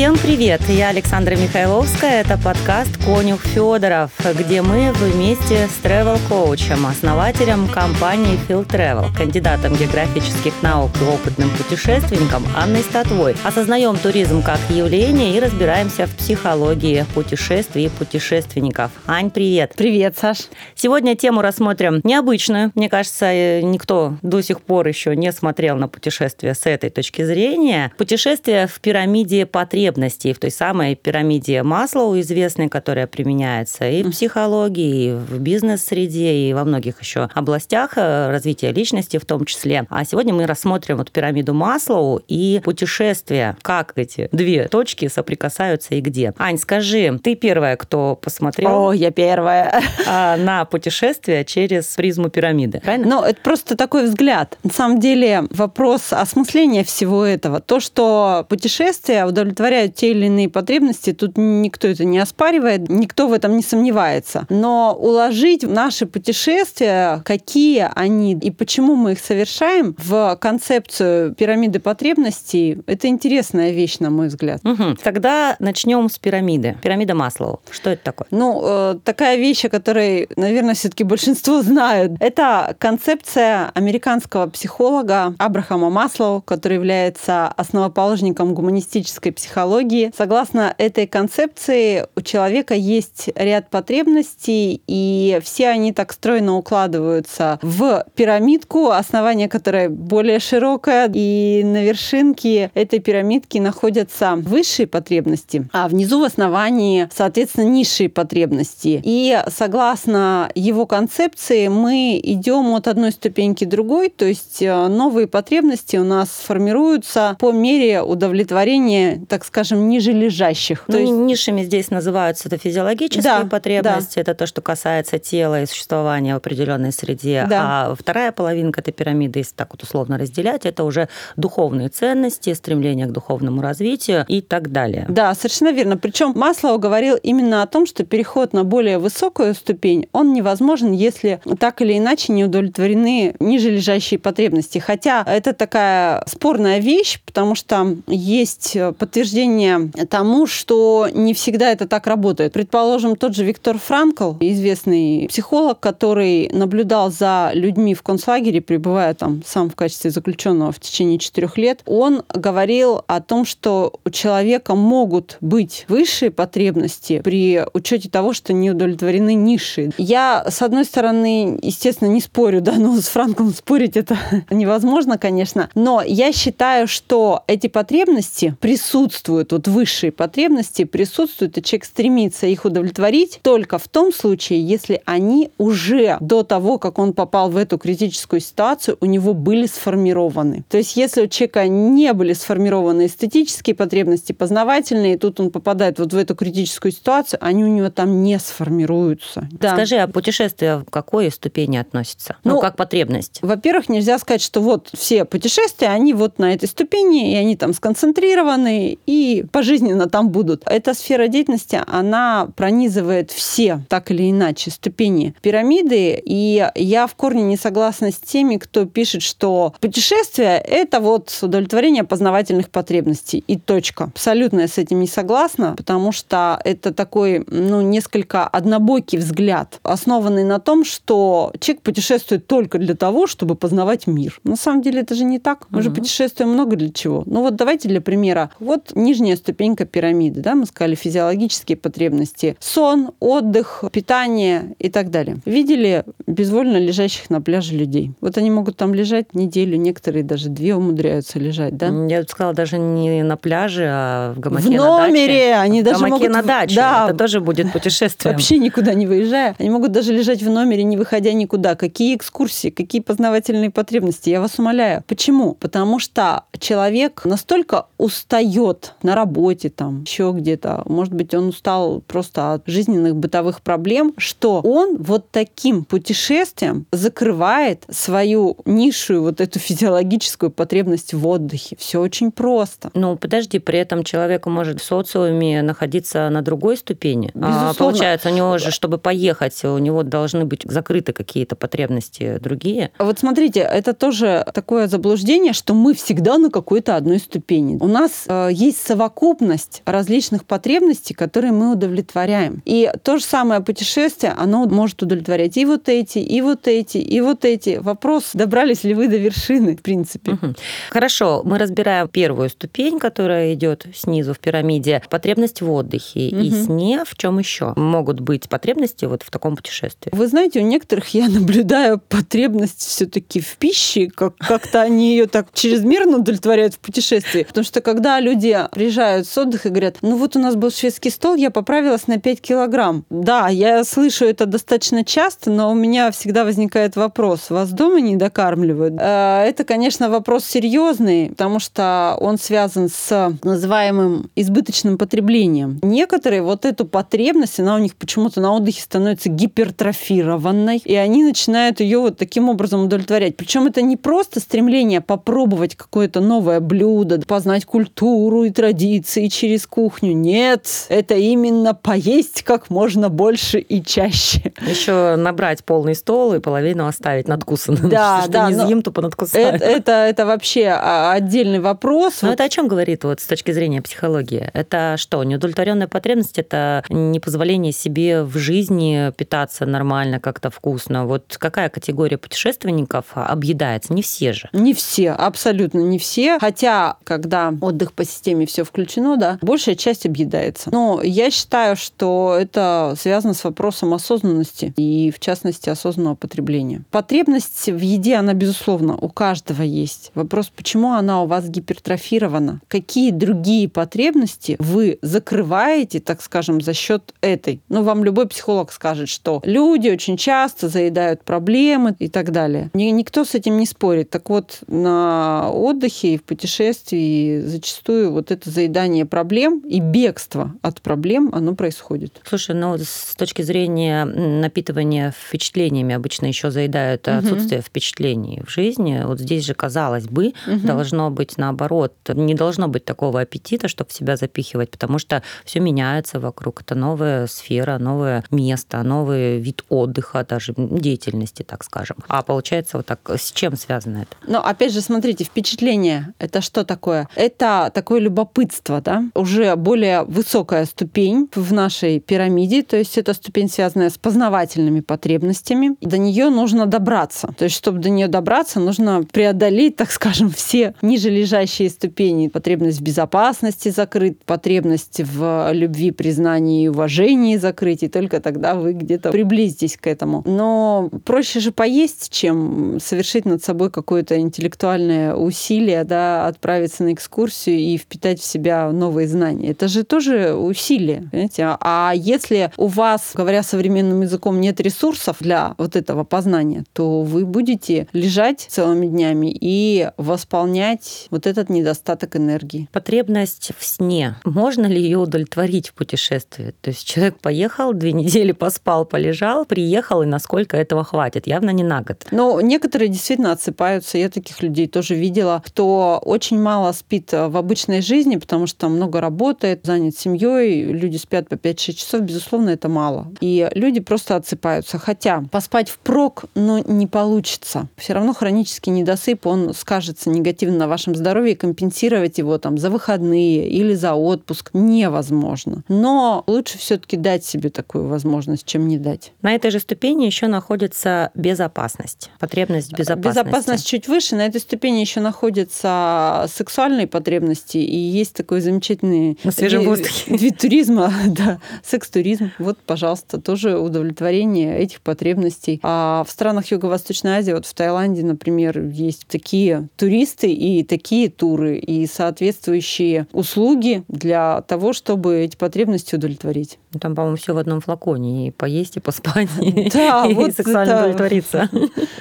Всем привет! Я Александра Михайловская. Это подкаст «Конюх Федоров», где мы вместе с travel-коучем, основателем компании Phil Travel, кандидатом географических наук и опытным путешественником Анной Статвой осознаем туризм как явление и разбираемся в психологии путешествий и путешественников. Ань, привет! Привет, Саш! Сегодня тему рассмотрим необычную. Мне кажется, э, никто до сих пор еще не смотрел на путешествие с этой точки зрения. Путешествие в пирамиде потребностей потребностей в той самой пирамиде Маслоу известной, которая применяется и в психологии, и в бизнес-среде, и во многих еще областях э, развития личности в том числе. А сегодня мы рассмотрим вот пирамиду Маслоу и путешествия, как эти две точки соприкасаются и где. Ань, скажи, ты первая, кто посмотрел? О, я первая. А, на путешествие через призму пирамиды, правильно? Ну, это просто такой взгляд. На самом деле вопрос осмысления всего этого. То, что путешествие удовлетворяет удовлетворяют те или иные потребности, тут никто это не оспаривает, никто в этом не сомневается. Но уложить наши путешествия, какие они и почему мы их совершаем, в концепцию пирамиды потребностей, это интересная вещь, на мой взгляд. Угу. Тогда начнем с пирамиды. Пирамида Маслоу. Что это такое? Ну, э, такая вещь, о которой, наверное, все-таки большинство знают. Это концепция американского психолога Абрахама Маслоу, который является основоположником гуманистической психологии психологии. Согласно этой концепции, у человека есть ряд потребностей, и все они так стройно укладываются в пирамидку, основание которой более широкое, и на вершинке этой пирамидки находятся высшие потребности, а внизу в основании, соответственно, низшие потребности. И согласно его концепции мы идем от одной ступеньки другой, то есть э, новые потребности у нас формируются по мере удовлетворения, так скажем, ниже лежащих. Ну, есть... низшими здесь называются это физиологические да, потребности, да. это то, что касается тела и существования в определенной среде. Да. А вторая половинка этой пирамиды, если так вот условно разделять, это уже духовные ценности, стремление к духовному развитию и так далее. Да, совершенно верно. Причем Маслоу говорил именно о том, что переход на более высокую ступень, он невозможен, если так или иначе не удовлетворены ниже лежащие потребности. Хотя это такая спорная вещь, потому что есть подтверждение подтверждение тому, что не всегда это так работает. Предположим, тот же Виктор Франкл, известный психолог, который наблюдал за людьми в концлагере, пребывая там сам в качестве заключенного в течение четырех лет, он говорил о том, что у человека могут быть высшие потребности при учете того, что не удовлетворены низшие. Я, с одной стороны, естественно, не спорю, да, но с Франклом спорить это невозможно, конечно, но я считаю, что эти потребности присутствуют присутствуют, вот высшие потребности присутствуют, и человек стремится их удовлетворить только в том случае, если они уже до того, как он попал в эту критическую ситуацию, у него были сформированы. То есть если у человека не были сформированы эстетические потребности, познавательные, и тут он попадает вот в эту критическую ситуацию, они у него там не сформируются. Да. Скажи, а путешествия в какой ступени относятся? Ну, ну, как потребность? Во-первых, нельзя сказать, что вот все путешествия, они вот на этой ступени, и они там сконцентрированы, и пожизненно там будут. Эта сфера деятельности, она пронизывает все, так или иначе, ступени пирамиды. И я в корне не согласна с теми, кто пишет, что путешествие — это вот удовлетворение познавательных потребностей. И точка. Абсолютно я с этим не согласна, потому что это такой, ну, несколько однобокий взгляд, основанный на том, что человек путешествует только для того, чтобы познавать мир. На самом деле это же не так. Мы угу. же путешествуем много для чего. Ну вот давайте для примера. Вот нижний нижняя ступенька пирамиды, да, мы сказали физиологические потребности, сон, отдых, питание и так далее. Видели безвольно лежащих на пляже людей. Вот они могут там лежать неделю, некоторые даже две умудряются лежать, да? Я бы сказала, даже не на пляже, а в гамаке в номере, на даче. они даже гамаке могут... на даче, да, это тоже будет путешествие. Вообще никуда не выезжая. Они могут даже лежать в номере, не выходя никуда. Какие экскурсии, какие познавательные потребности, я вас умоляю. Почему? Потому что человек настолько устает на работе, там, еще где-то. Может быть, он устал просто от жизненных бытовых проблем, что он вот таким путешествием закрывает свою низшую вот эту физиологическую потребность в отдыхе. Все очень просто. Ну, подожди, при этом человек может в социуме находиться на другой ступени. А, Безусловно. получается, у него же, чтобы поехать, у него должны быть закрыты какие-то потребности другие. Вот смотрите, это тоже такое заблуждение, что мы всегда на какой-то одной ступени. У нас э, есть совокупность различных потребностей, которые мы удовлетворяем. И то же самое путешествие, оно может удовлетворять и вот эти, и вот эти, и вот эти. Вопрос, добрались ли вы до вершины, в принципе. Мгм. Хорошо, мы разбираем первую ступень, которая идет снизу в пирамиде, потребность в отдыхе и Мгм. сне. В чем еще могут быть потребности вот в таком путешествии? Вы знаете, у некоторых я наблюдаю потребность все-таки в пище, как- как-то они ее так чрезмерно удовлетворяют в путешествии. Потому что когда люди приезжают с отдыха и говорят, ну вот у нас был шведский стол, я поправилась на 5 килограмм. Да, я слышу это достаточно часто, но у меня всегда возникает вопрос, вас дома не докармливают? Э, Это, конечно, вопрос серьезный, потому что он связан с называемым избыточным потреблением. Некоторые вот эту потребность, она у них почему-то на отдыхе становится гипертрофированной, и они начинают ее вот таким образом удовлетворять. Причем это не просто стремление попробовать какое-то новое блюдо, познать культуру и традиции через кухню. Нет, это именно поесть как можно больше и чаще. Еще набрать полный стол и половину оставить надкусанным. Да, Что да, не съем, то понадкусаю. Это, это, это вообще а, отдельный вопрос. Но Вот это о чем говорит вот с точки зрения психологии? Это что, неудовлетворенная потребность? Это непозволение себе в жизни питаться нормально, как-то вкусно. Вот какая категория путешественников объедается? Не все же. Не все, абсолютно не все. Хотя, когда отдых по системе все включено, да, большая часть объедается. Но я считаю, что это связано с вопросом осознанности и, в частности, осознанного потребления. Потребность в еде, она, безусловно, у каждого есть. Вопрос, почему она у вас гипертрофирована? Какие другие потребности вы закрываете, так скажем, за счет этой? Ну, вам любой психолог скажет, что люди очень часто заедают проблемы и так далее. Ни- Никто с этим не спорит. Так вот, на отдыхе и в путешествии зачастую вот это заедание проблем и бегство от проблем, оно происходит. Слушай, ну с точки зрения напитывания впечатлениями обычно еще заедают Мгм. отсутствие впечатлений в жизни. Вот здесь же, казалось бы, Мгм. должно быть наоборот. Не должно быть такого аппетита, чтобы себя запихивать, потому что все меняется вокруг. Это новая сфера, новое место, новый вид отдыха, даже деятельности, так скажем. А получается вот так, с чем связано это? Но опять же, смотрите, впечатление это что такое? Это такое любопытство, да? Уже более высокая ступень в нашей пирамиде, то есть это ступень, связанная с познавательными потребностями. До нее нужно добраться. То есть, чтобы до нее добраться, нужно преодолеть, так скажем, все ниже лежащие ступени. Потребность в безопасности закрыть, потребность в любви, признании и уважении закрыть, и только тогда вы где-то приблизитесь к этому. Но проще же поесть, чем совершить над собой какое-то интеллектуальное усилие, да, отправиться на экскурсию и впитать в себя новые знания. Это же тоже усилие, понимаете? А- если у вас, говоря современным языком, нет ресурсов для вот этого познания, то вы будете лежать целыми днями и восполнять вот этот недостаток энергии. Потребность в сне. Можно ли ее удовлетворить в путешествии? То есть человек поехал, две недели поспал, полежал, приехал, и насколько этого хватит? Явно не на год. Но некоторые действительно отсыпаются. Я таких людей тоже видела, кто очень мало спит в обычной жизни, потому что много работает, занят семьей, люди спят по 5-6 часов, безусловно, это мало. И люди просто отсыпаются. Хотя поспать впрок, но не получится. Все равно хронический недосып, он скажется негативно на вашем здоровье, и компенсировать его там за выходные или за отпуск невозможно. Но лучше все-таки дать себе такую возможность, чем не дать. На этой же ступени еще находится безопасность, потребность безопасности. Безопасность чуть выше. На этой ступени еще находятся сексуальные потребности. И есть такой замечательный На свежем воздухе. вид туризма, да, секс-туризм. Вот, пожалуйста, тоже удовлетворение этих потребностей. А в странах Юго-Восточной Азии, вот в Таиланде, например, есть такие туристы и такие туры, и соответствующие услуги для того, чтобы эти потребности удовлетворить. Ну, Там, по-моему, все в одном флаконе. И поесть, и поспать, Да, и вот сексуально это- удовлетвориться.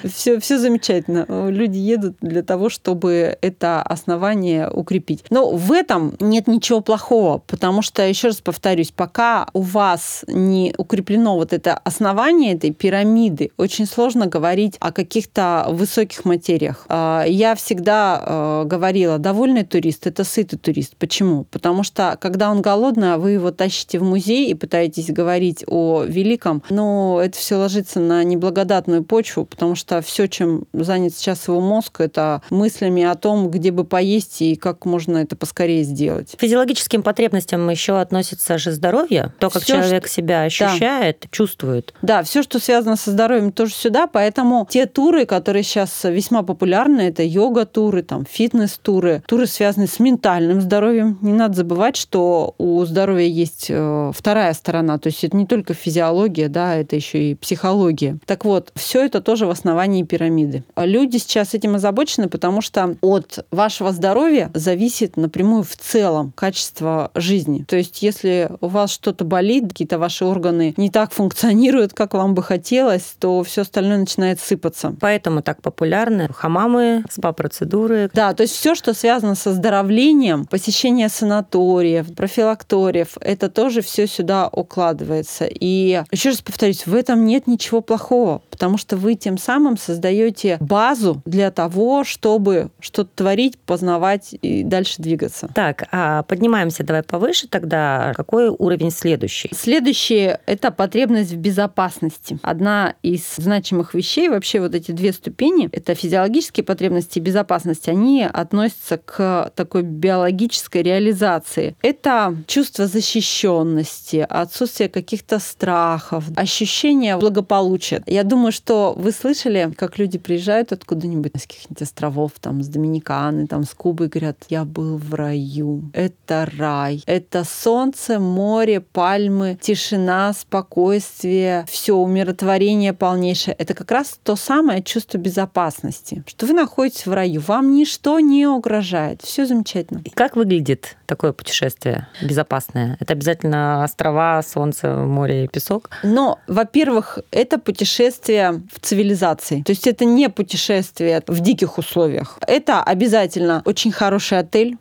Все, все замечательно. Люди едут для того, чтобы это основание укрепить. Но в этом нет ничего плохого, потому что, еще раз повторюсь, пока у вас не укреплено вот это основание этой пирамиды, очень сложно говорить о каких-то высоких материях. А, я всегда э, говорила, довольный турист – это сытый турист. Почему? Потому что, когда он голодный, а вы его тащите в музей и пытаетесь говорить о великом, но это все ложится на неблагодатную почву, потому что все, чем занят сейчас его мозг, это мыслями о том, где бы поесть и как можно это поскорее сделать. К физиологическим потребностям еще относится же здоровье, то, как всё, человек что... себя ощущает, да. чувствует. Да, все, что связано со здоровьем, тоже сюда, поэтому те туры, которые сейчас весьма популярны, это йога-туры, там, фитнес-туры, туры, связанные с ментальным здоровьем. Не надо забывать, что у здоровья есть э, вторая сторона, то есть это не только физиология, да, это еще и психология. Так вот, все это тоже в основании пирамиды. Люди сейчас этим озабочены, потому что от вашего здоровья зависит напрямую в целом качество жизни. То есть если у вас что-то болит, какие-то ваши органы не так функционируют, как вам бы хотелось, то все остальное начинает сыпаться. Поэтому так популярны хамамы, спа-процедуры. Да, то есть все, что связано со оздоровлением, посещение санаториев, профилакториев, это тоже все сюда укладывается. И еще раз повторюсь, в этом нет ничего плохого, потому что вы тем самым создаете базу для того, чтобы что-то творить, познавать и дальше двигаться. Так, а поднимаемся давай повыше тогда. Какой уровень следующий? Следующий – это потребность в безопасности. Одна из значимых вещей, вообще вот эти две ступени, это физиологические потребности и безопасность, они относятся к такой биологической реализации. Это чувство защищенности, отсутствие каких-то страхов, ощущение благополучия. Я думаю, что вы слышали, как люди приезжают откуда-нибудь с каких-нибудь островов, там, с Доминиканы, там, с Кубы, и говорят, я был в раю. Это рай. Это солнце, море, пальмы, тишина, спокойствие, все умиротворение полнейшее. Это как раз то самое чувство безопасности, что вы находитесь в раю. Вам ничто не угрожает. Все замечательно. И как выглядит такое путешествие безопасное? Это обязательно острова, солнце, море и песок? Но, во-первых, это путешествие в цивилизации. То есть это не путешествие в диких условиях. Это обязательно очень хороший отель,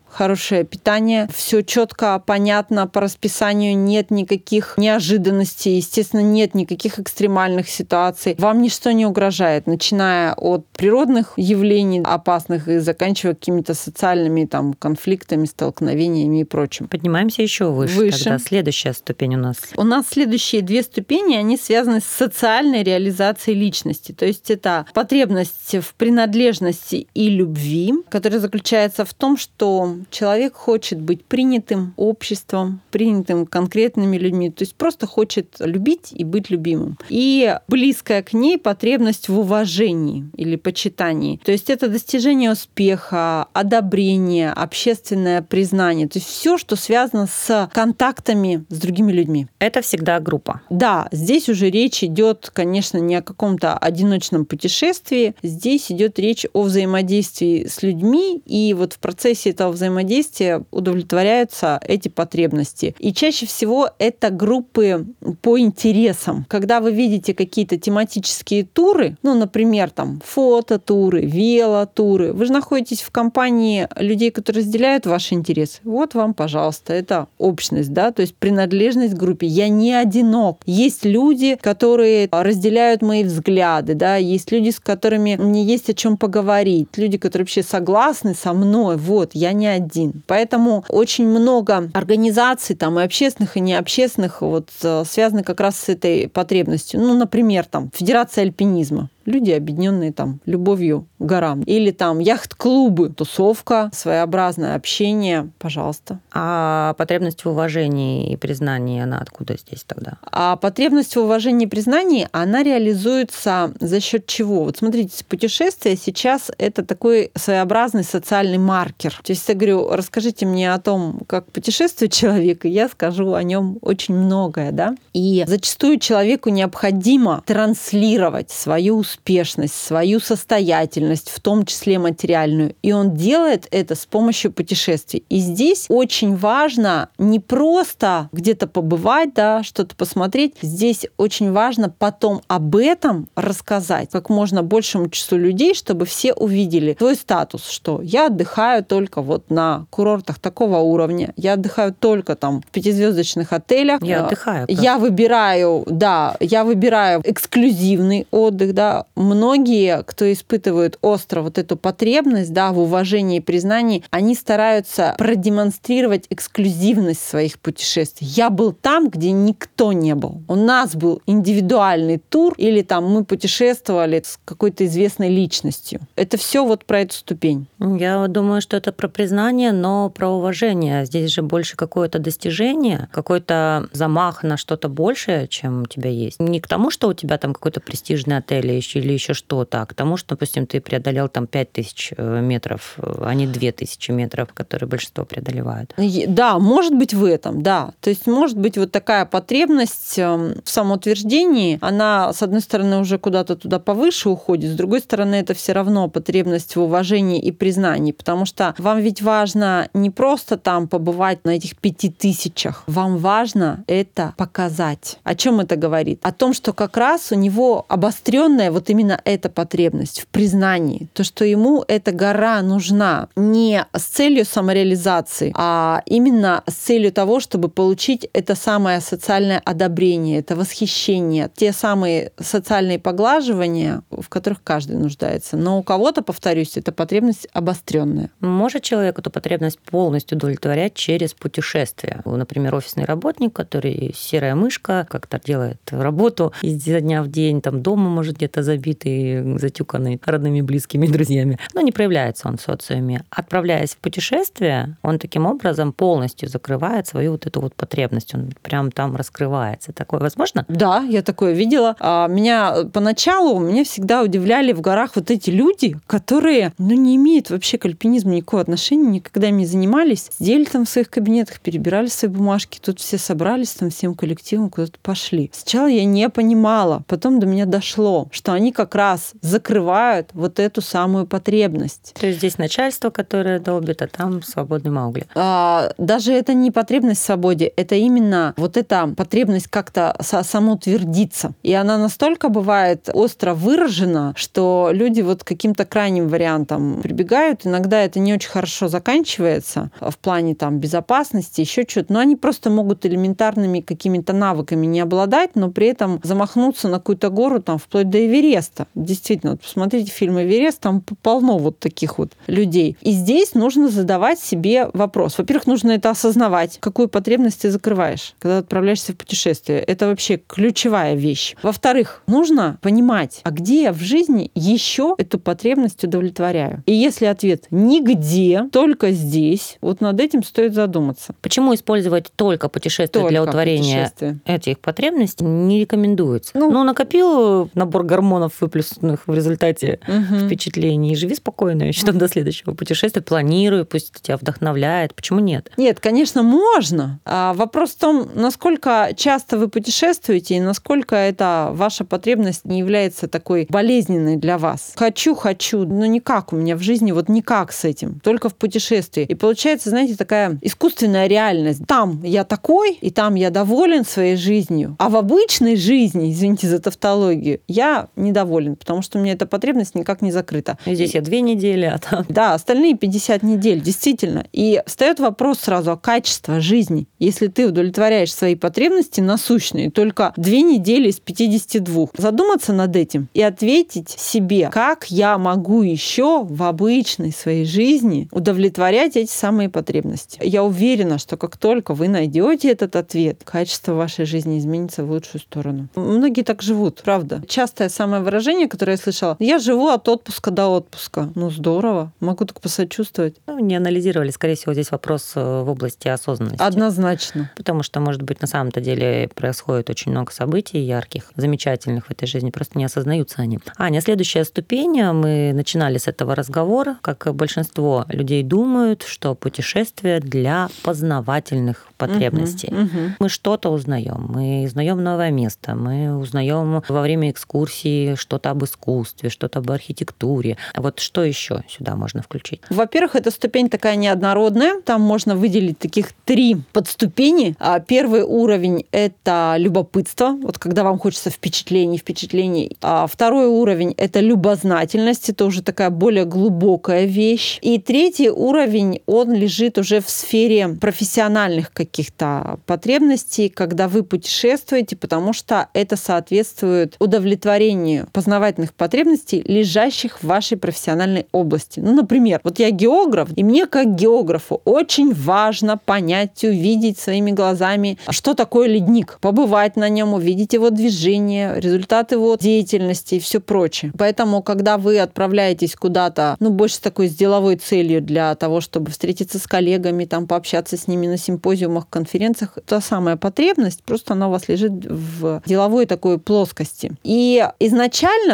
хорошее питание, все четко, понятно, по расписанию нет никаких неожиданностей, естественно, нет никаких экстремальных ситуаций. Вам ничто не угрожает, начиная от природных явлений опасных и заканчивая какими-то социальными там конфликтами, столкновениями и прочим. Поднимаемся еще выше. Выше. Тогда следующая ступень у нас. У нас следующие две ступени, они связаны с социальной реализацией личности. То есть это потребность в принадлежности и любви, которая заключается в том, что человек хочет быть принятым обществом, принятым конкретными людьми, то есть просто хочет любить и быть любимым. И близкая к ней потребность в уважении или почитании. То есть это достижение успеха, одобрение, общественное признание. То есть все, что связано с контактами с другими людьми. Это всегда группа. Да, здесь уже речь идет, конечно, не о каком-то одиночном путешествии. Здесь идет речь о взаимодействии с людьми, и вот в процессе этого взаимодействия взаимодействия удовлетворяются эти потребности. И чаще всего это группы по интересам. Когда вы видите какие-то тематические туры, ну, например, там фототуры, велотуры, вы же находитесь в компании людей, которые разделяют ваши интересы. Вот вам, пожалуйста, это общность, да, то есть принадлежность к группе. Я не одинок. Есть люди, которые разделяют мои взгляды, да, есть люди, с которыми мне есть о чем поговорить, люди, которые вообще согласны со мной. Вот, я не один. Поэтому очень много организаций, там и общественных, и необщественных, вот э, связаны как раз с этой потребностью. Ну, например, там Федерация альпинизма люди, объединенные там любовью к горам. Или там яхт-клубы, тусовка, своеобразное общение, пожалуйста. А потребность в уважении и признании, она откуда здесь тогда? А потребность в уважении и признании, она реализуется за счет чего? Вот смотрите, путешествие сейчас это такой своеобразный социальный маркер. То есть я говорю, расскажите мне о том, как путешествует человек, и я скажу о нем очень многое, да? И зачастую человеку необходимо транслировать свою успешность успешность, свою состоятельность, в том числе материальную. И он делает это с помощью путешествий. И здесь очень важно не просто где-то побывать, да, что-то посмотреть. Здесь очень важно потом об этом рассказать как можно большему числу людей, чтобы все увидели твой статус, что я отдыхаю только вот на курортах такого уровня, я отдыхаю только там в пятизвездочных отелях. Я отдыхаю. Просто. Я выбираю, да, я выбираю эксклюзивный отдых, да. Многие, кто испытывают остро вот эту потребность, да, в уважении и признании, они стараются продемонстрировать эксклюзивность своих путешествий. Я был там, где никто не был. У нас был индивидуальный тур, или там мы путешествовали с какой-то известной личностью. Это все вот про эту ступень. Я думаю, что это про признание, но про уважение. Здесь же больше какое-то достижение, какой-то замах на что-то большее, чем у тебя есть. Не к тому, что у тебя там какой-то престижный отель или еще что-то, а к тому, что, допустим, ты преодолел там 5000 э, метров, а не 2000 метров, которые большинство преодолевают. Да, может быть в этом, да. То есть может быть вот такая потребность эм, в самоутверждении, она, с одной стороны, уже куда-то туда повыше уходит, с другой стороны, это все равно потребность в уважении и признании, потому что вам ведь важно не просто там побывать на этих пяти тысячах, вам важно это показать. О чем это говорит? О том, что как раз у него обостренная вот именно эта потребность в признании, то, что ему эта гора нужна не с целью самореализации, а именно с целью того, чтобы получить это самое социальное одобрение, это восхищение, те самые социальные поглаживания, в которых каждый нуждается. Но у кого-то, повторюсь, эта потребность обостренная. Может человек эту потребность полностью удовлетворять через путешествия? Например, офисный работник, который серая мышка, как-то делает работу изо дня в день, там дома может где-то забитый, затюканный родными, близкими, друзьями. Но не проявляется он в социуме. Отправляясь в путешествие, он таким образом полностью закрывает свою вот эту вот потребность. Он прям там раскрывается. Такое возможно? Да, я такое видела. А меня поначалу меня всегда удивляли в горах вот эти люди, которые ну, не имеют вообще к альпинизму никакого отношения, никогда ими занимались, сидели там в своих кабинетах, перебирали свои бумажки, тут все собрались там всем коллективом куда-то пошли. Сначала я не понимала, потом до меня дошло, что они как раз закрывают вот эту самую потребность. То есть здесь начальство, которое долбит, а там свободный Маугли. А, даже это не потребность в свободе, это именно вот эта потребность как-то самоутвердиться. И она настолько бывает остро выражена, что люди вот каким-то крайним вариантом прибегают. Иногда это не очень хорошо заканчивается в плане там безопасности, еще что-то. Но они просто могут элементарными какими-то навыками не обладать, но при этом замахнуться на какую-то гору там вплоть до Эвереста. Действительно, вот посмотрите фильм «Эверест», там полно вот таких вот людей. И здесь нужно задавать себе вопрос. Во-первых, нужно это осознавать, какую потребность ты закрываешь, когда отправляешься в путешествие. Это вообще ключевая вещь. Во-вторых, нужно понимать, а где я в жизни еще эту потребность удовлетворяю. И если ответ нигде, только здесь, вот над этим стоит задуматься. Почему использовать только путешествия только для удовлетворения этих потребностей не рекомендуется? Ну, ну накопил набор гормонов, выплеснутых в результате угу. впечатлений, и живи спокойно еще там до следующего путешествия, планируй, пусть тебя вдохновляет. Почему нет? Нет, конечно, можно. А вопрос в том, насколько часто вы путешествуете и насколько это ваша потребность не является такой болезненной для вас. Хочу, хочу, но никак у меня в жизни, вот никак с этим, только в путешествии. И получается, знаете, такая искусственная реальность. Там я такой, и там я доволен своей жизнью, а в обычной жизни, извините за тавтологию, я недоволен, потому что у меня эта потребность никак не закрыта. И здесь я две недели, а там... Да, остальные 50 недель, действительно. И встает вопрос сразу о качестве жизни. Если ты удовлетворяешь свои потребности насущные только две недели из 52, задуматься над этим и ответить себе, как я могу еще в обычной своей жизни удовлетворять эти самые потребности. Я уверена, что как только вы найдете этот ответ, качество вашей жизни изменится в лучшую сторону. Многие так живут, правда. Частое самое выражение, которое я слышала, я живу от отпуска до отпуска. Ну, здорово. Могу только посочувствовать. Ну, не анализировали. Скорее всего, здесь вопрос э, в области осознанности. Однозначно. Потому что, может быть, на самом-то деле происходит очень много событий ярких, замечательных в этой жизни, просто не осознаются они. Аня, следующая ступень. Мы начинали с этого разговора. Как большинство людей думают, что путешествие для познавательных потребностей. Угу, угу. Мы что-то узнаем, мы узнаем новое место, мы узнаем во время экскурсии что-то об искусстве, что-то об архитектуре. Вот что еще сюда можно включить? Во-первых, эта ступень такая неоднородная. Там можно выделить таких три подступени. А первый уровень – это любопытство, вот когда вам хочется впечатлений, впечатлений. А второй уровень – это любознательность, это уже такая более глубокая вещь. И третий уровень, он лежит уже в сфере профессиональных каких-то потребностей, когда вы путешествуете, потому что это соответствует удовлетворению познавательных потребностей, лежащих в вашей профессиональной области. Ну, например, вот я географ, и мне как географу очень важно понять, увидеть своими глазами, что такое ледник, побывать на нем, увидеть его движение, результаты его деятельности и все прочее. Поэтому, когда вы отправляетесь куда-то, ну, больше с такой с деловой целью для того, чтобы встретиться с коллегами, там, пообщаться с ними на симпозиумах, конференциях, та самая потребность, просто она у вас лежит в деловой такой плоскости. И изначально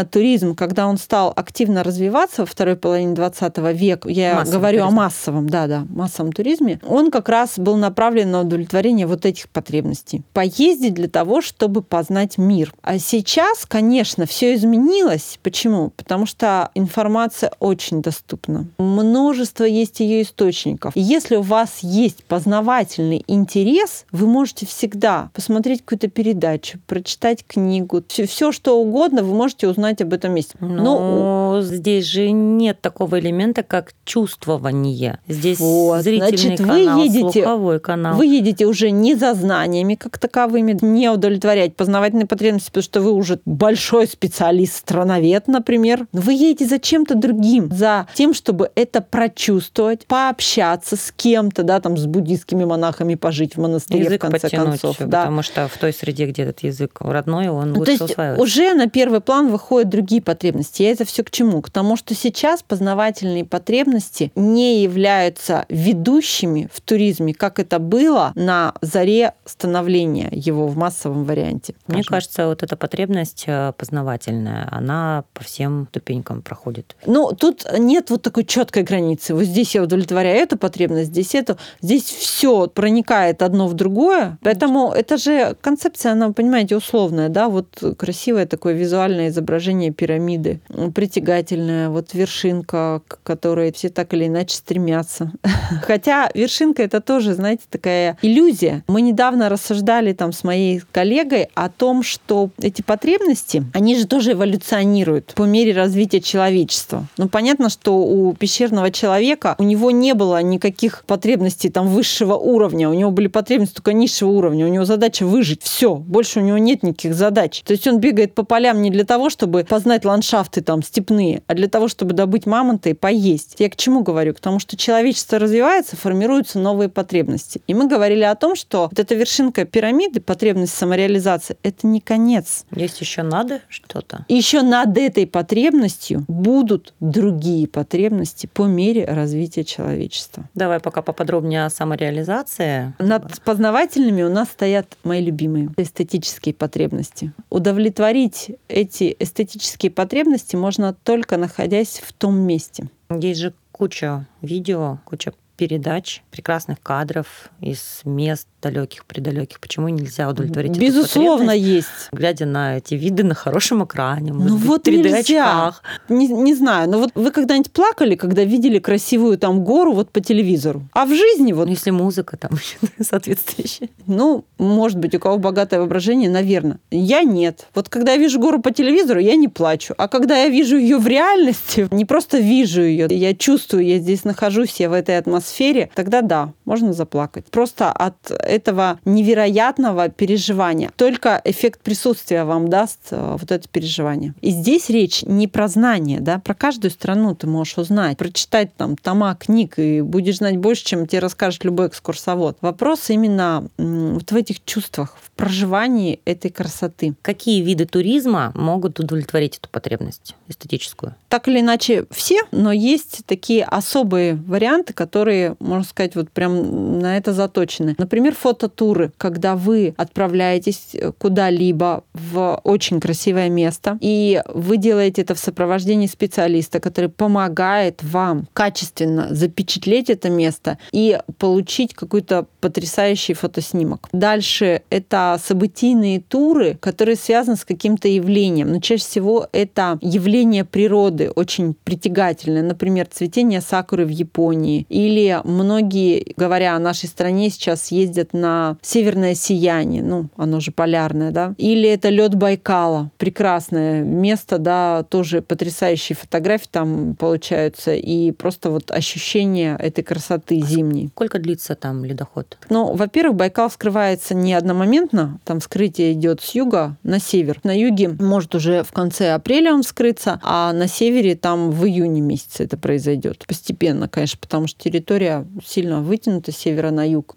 туризм, когда он стал активно развиваться во второй половине 20 века, я массовый говорю туризм. о массовом, да-да, массовом туризме, он как раз был направлен на удовлетворение вот этих потребностей. Поездить для того, чтобы познать мир. А сейчас, конечно, все изменилось. Почему? Потому что информация очень доступна. Множество есть ее источников. И если у вас есть познавательный интерес, вы можете всегда посмотреть какую-то передачу, прочитать книгу, все, все что угодно, вы можете узнать об этом месте. Но, Но здесь же нет такого элемента, как чувствование. Здесь вот, зрительный значит, канал, вы едете, слуховой канал. Вы едете уже не за знаниями как таковыми, не удовлетворять познавательные потребности, потому что вы уже большой специалист, страновед, например. Вы едете за чем-то другим, за тем, чтобы это прочувствовать, пообщаться с кем-то, да, там с буддийскими монахами пожить в монастыре язык в конце концов. Да. Потому что в той среде, где этот язык родной, он ну, лучше То есть уже на первый план выходят другие потребности. И это все к чему? К тому, что сейчас познавательные потребности не являются ведущими в туризме, как это было на заре становления его в массовом варианте. Мне скажем. кажется, вот эта потребность э, познавательная, она по всем ступенькам проходит. Ну, тут нет вот такой четкой границы. Вот здесь я удовлетворяю эту потребность, здесь эту. Здесь все проникает одно в другое. Поэтому это же концепция, она, понимаете, условная, да, вот красивое такое визуальное изображение пирамиды, притягательное, вот вершинка, к которой все так или иначе стремятся. Хотя вершинка это тоже, знаете, такая иллюзия. Мы недавно рассуждали там с моей коллегой о том, что эти потребности, они же тоже эволюционируют по мере развития человечества. Ну, понятно, что у пещерного человека у него не было никаких потребностей там высшего уровня, у него были потребности только низшего уровня, у него задача выжить, все, больше у него нет никаких задач. То есть он бегает по полям не для того, чтобы познать ландшафты там степные, а для того, чтобы добыть мамонта и поесть. Я к чему говорю? К тому, что человечество развивается, формируются новые потребности. И мы говорили о том, что вот эта вершинка пирамиды, потребность самореализации, это не конец. Есть еще надо что-то? Еще над этой потребностью будут другие потребности по мере развития человечества. Давай пока поподробнее о самореализации. Над познавательными у нас стоят мои любимые эстетические потребности. Удовлетворить эти эстетические потребности можно только находясь в том месте. Есть же куча видео, куча передач, прекрасных кадров из мест далеких, предалеких. Почему нельзя удовлетворить Безусловно, есть. Глядя на эти виды на хорошем экране, ну вот 3D-очках. Не, не знаю, но вот вы когда-нибудь плакали, когда видели красивую там гору вот по телевизору? А в жизни вот... Ну, если музыка там соответствующая. Ну, может быть, у кого богатое воображение, наверное. Я нет. Вот когда я вижу гору по телевизору, я не плачу. А когда я вижу ее в реальности, не просто вижу ее, я чувствую, я здесь нахожусь, я в этой атмосфере, тогда да, можно заплакать. Просто от этого невероятного переживания. Только эффект присутствия вам даст э, вот это переживание. И здесь речь не про знание, да, про каждую страну ты можешь узнать, прочитать там тома книг, и будешь знать больше, чем тебе расскажет любой экскурсовод. Вопрос именно вот в этих чувствах, в проживании этой красоты. Какие виды туризма могут удовлетворить эту потребность эстетическую? Так или иначе все, но есть такие особые варианты, которые, можно сказать, вот прям на это заточены. Например, фототуры, когда вы отправляетесь куда-либо в очень красивое место, и вы делаете это в сопровождении специалиста, который помогает вам качественно запечатлеть это место и получить какой-то потрясающий фотоснимок. Дальше это событийные туры, которые связаны с каким-то явлением. Но чаще всего это явление природы очень притягательное. Например, цветение сакуры в Японии. Или многие, говоря о нашей стране, сейчас ездят на северное сияние. Ну, оно же полярное, да. Или это лед Байкала. Прекрасное место, да, тоже потрясающие фотографии там получаются. И просто вот ощущение этой красоты зимней. Сколько длится там ледоход? Ну, во-первых, Байкал скрывается не одномоментно. Там скрытие идет с юга на север. На юге может уже в конце апреля он скрыться, а на севере там в июне месяце это произойдет. Постепенно, конечно, потому что территория сильно вытянута с севера на юг.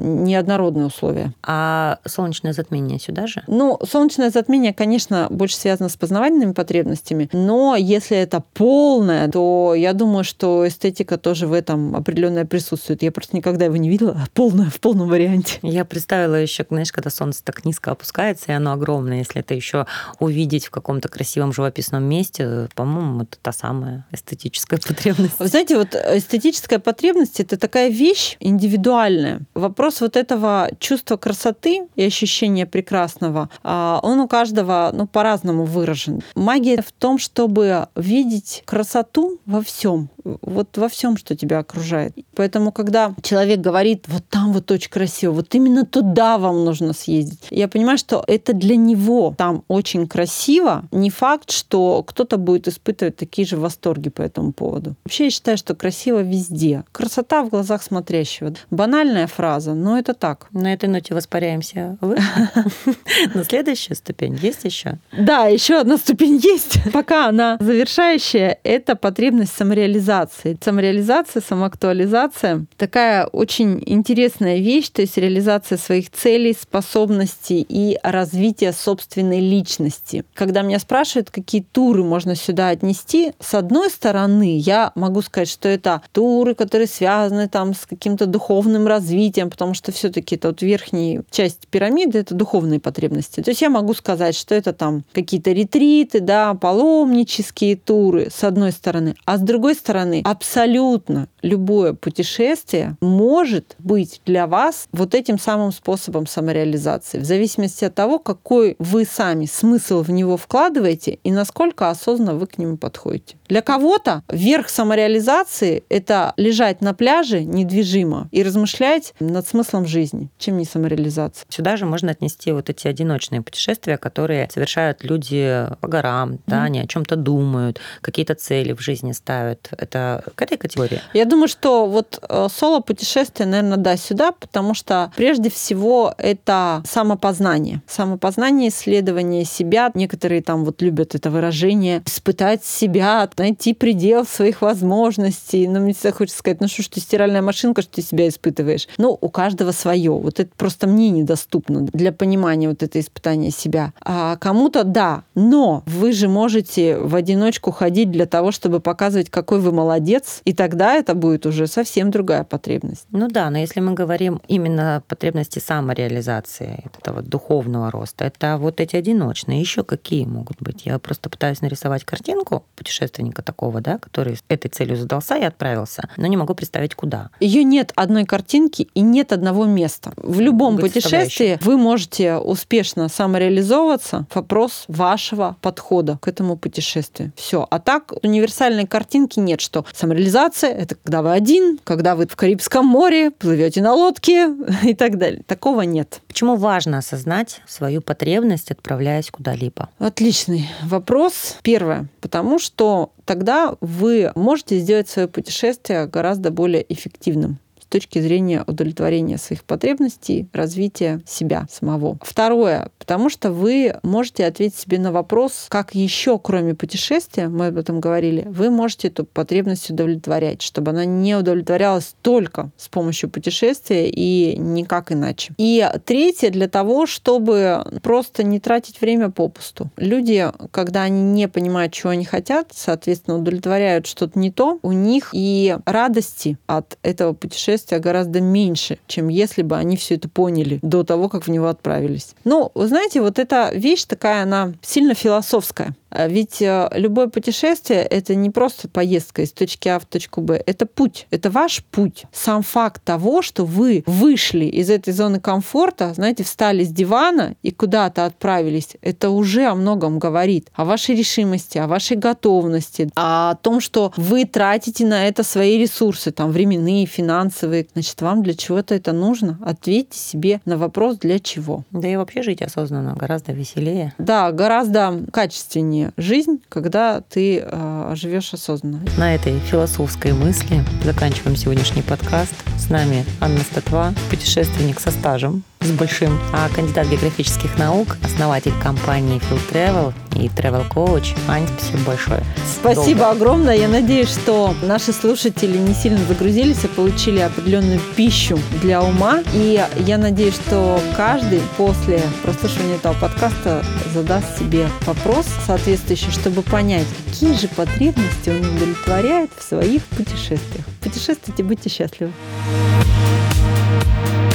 Неоднородные условия. А солнечное затмение сюда же? Ну, солнечное затмение, конечно, больше связано с познавательными потребностями, но если это полное, то я думаю, что эстетика тоже в этом определенное присутствует. Я просто никогда его не видела полное, в полном варианте. Я представила еще, знаешь, когда солнце так низко опускается, и оно огромное, если это еще увидеть в каком-то красивом живописном месте, по-моему, это та самая эстетическая потребность. Вы знаете, вот эстетическая потребность – это такая вещь индивидуальная. Вопрос вот этого чувства красоты и ощущения прекрасного, а, он у каждого ну, по-разному выражен. Магия в том, чтобы видеть красоту во всем, вот во всем, что тебя окружает. Поэтому, когда человек говорит, вот там вот очень красиво, вот именно туда вам нужно съездить, я понимаю, что это для него там очень красиво. Не факт, что кто-то будет испытывать такие же восторги по этому поводу. Вообще, я считаю, что красиво везде. Красота в глазах смотрящего. Банальная фраза, но это так. На этой ноте воспаряемся На следующую ступень есть еще? Да, еще одна ступень есть. Пока она завершающая, это потребность самореализации самореализации. Самореализация, самоактуализация – такая очень интересная вещь, то есть реализация своих целей, способностей и развитие собственной личности. Когда меня спрашивают, какие туры можно сюда отнести, с одной стороны, я могу сказать, что это туры, которые связаны там с каким-то духовным развитием, потому что все таки это вот верхняя часть пирамиды – это духовные потребности. То есть я могу сказать, что это там какие-то ретриты, да, паломнические туры, с одной стороны. А с другой стороны, стороны, абсолютно любое путешествие может быть для вас вот этим самым способом самореализации, в зависимости от того, какой вы сами смысл в него вкладываете и насколько осознанно вы к нему подходите. Для кого-то верх самореализации — это лежать на пляже недвижимо и размышлять над смыслом жизни, чем не самореализация. Сюда же можно отнести вот эти одиночные путешествия, которые совершают люди по горам, да, они о чем-то думают, какие-то цели в жизни ставят. Это к этой категории? Я думаю, что вот э, соло-путешествие, наверное, да, сюда, потому что прежде всего это самопознание. Самопознание, исследование себя. Некоторые там вот любят это выражение испытать себя, найти предел своих возможностей. Но мне всегда хочется сказать, ну что ж ты стиральная машинка, что ты себя испытываешь. Ну, у каждого свое. Вот это просто мне недоступно для понимания вот это испытания себя. А кому-то да, но вы же можете в одиночку ходить для того, чтобы показывать, какой вы молодец, и тогда это будет уже совсем другая потребность. Ну да, но если мы говорим именно о потребности самореализации, этого духовного роста, это вот эти одиночные, еще какие могут быть? Я просто пытаюсь нарисовать картинку путешественника такого, да, который этой целью задался и отправился, но не могу представить, куда. Ее нет одной картинки и нет одного места. В любом путешествии вы можете успешно самореализовываться. Вопрос вашего подхода к этому путешествию. Все. А так универсальной картинки нет, что самореализация — это когда вы один, когда вы в Карибском море, плывете на лодке и так далее. Такого нет. Почему важно осознать свою потребность, отправляясь куда-либо? Отличный вопрос. Первое. Потому что тогда вы можете сделать свое путешествие гораздо более эффективным точки зрения удовлетворения своих потребностей, развития себя самого. Второе, потому что вы можете ответить себе на вопрос, как еще, кроме путешествия, мы об этом говорили, вы можете эту потребность удовлетворять, чтобы она не удовлетворялась только с помощью путешествия и никак иначе. И третье, для того, чтобы просто не тратить время попусту. Люди, когда они не понимают, чего они хотят, соответственно, удовлетворяют что-то не то, у них и радости от этого путешествия путешествия гораздо меньше, чем если бы они все это поняли до того, как в него отправились. Ну, знаете, вот эта вещь такая, она сильно философская. А ведь э, любое путешествие — это не просто поездка из точки А в точку Б, это путь, это ваш путь. Сам факт того, что вы вышли из этой зоны комфорта, знаете, встали с дивана и куда-то отправились, это уже о многом говорит. О вашей решимости, о вашей готовности, о том, что вы тратите на это свои ресурсы, там, временные, финансовые. Значит, вам для чего-то это нужно? Ответьте себе на вопрос, для чего. Да и вообще жить осознанно гораздо веселее. Да, гораздо качественнее не жизнь, когда ты э, живешь осознанно. На этой философской мысли заканчиваем сегодняшний подкаст. С нами Анна Статва, путешественник со стажем, с большим, а кандидат географических наук, основатель компании Field Travel и Travel Coach. Ань, спасибо большое. Спасибо Долго. огромное. Я надеюсь, что наши слушатели не сильно загрузились, а получили определенную пищу для ума. И я надеюсь, что каждый после прослушивания этого подкаста задаст себе вопрос соответствующий, чтобы понять, какие же потребности он удовлетворяет в своих путешествиях. Путешествуйте, будьте счастливы.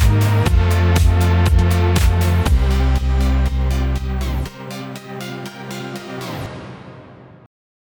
thank you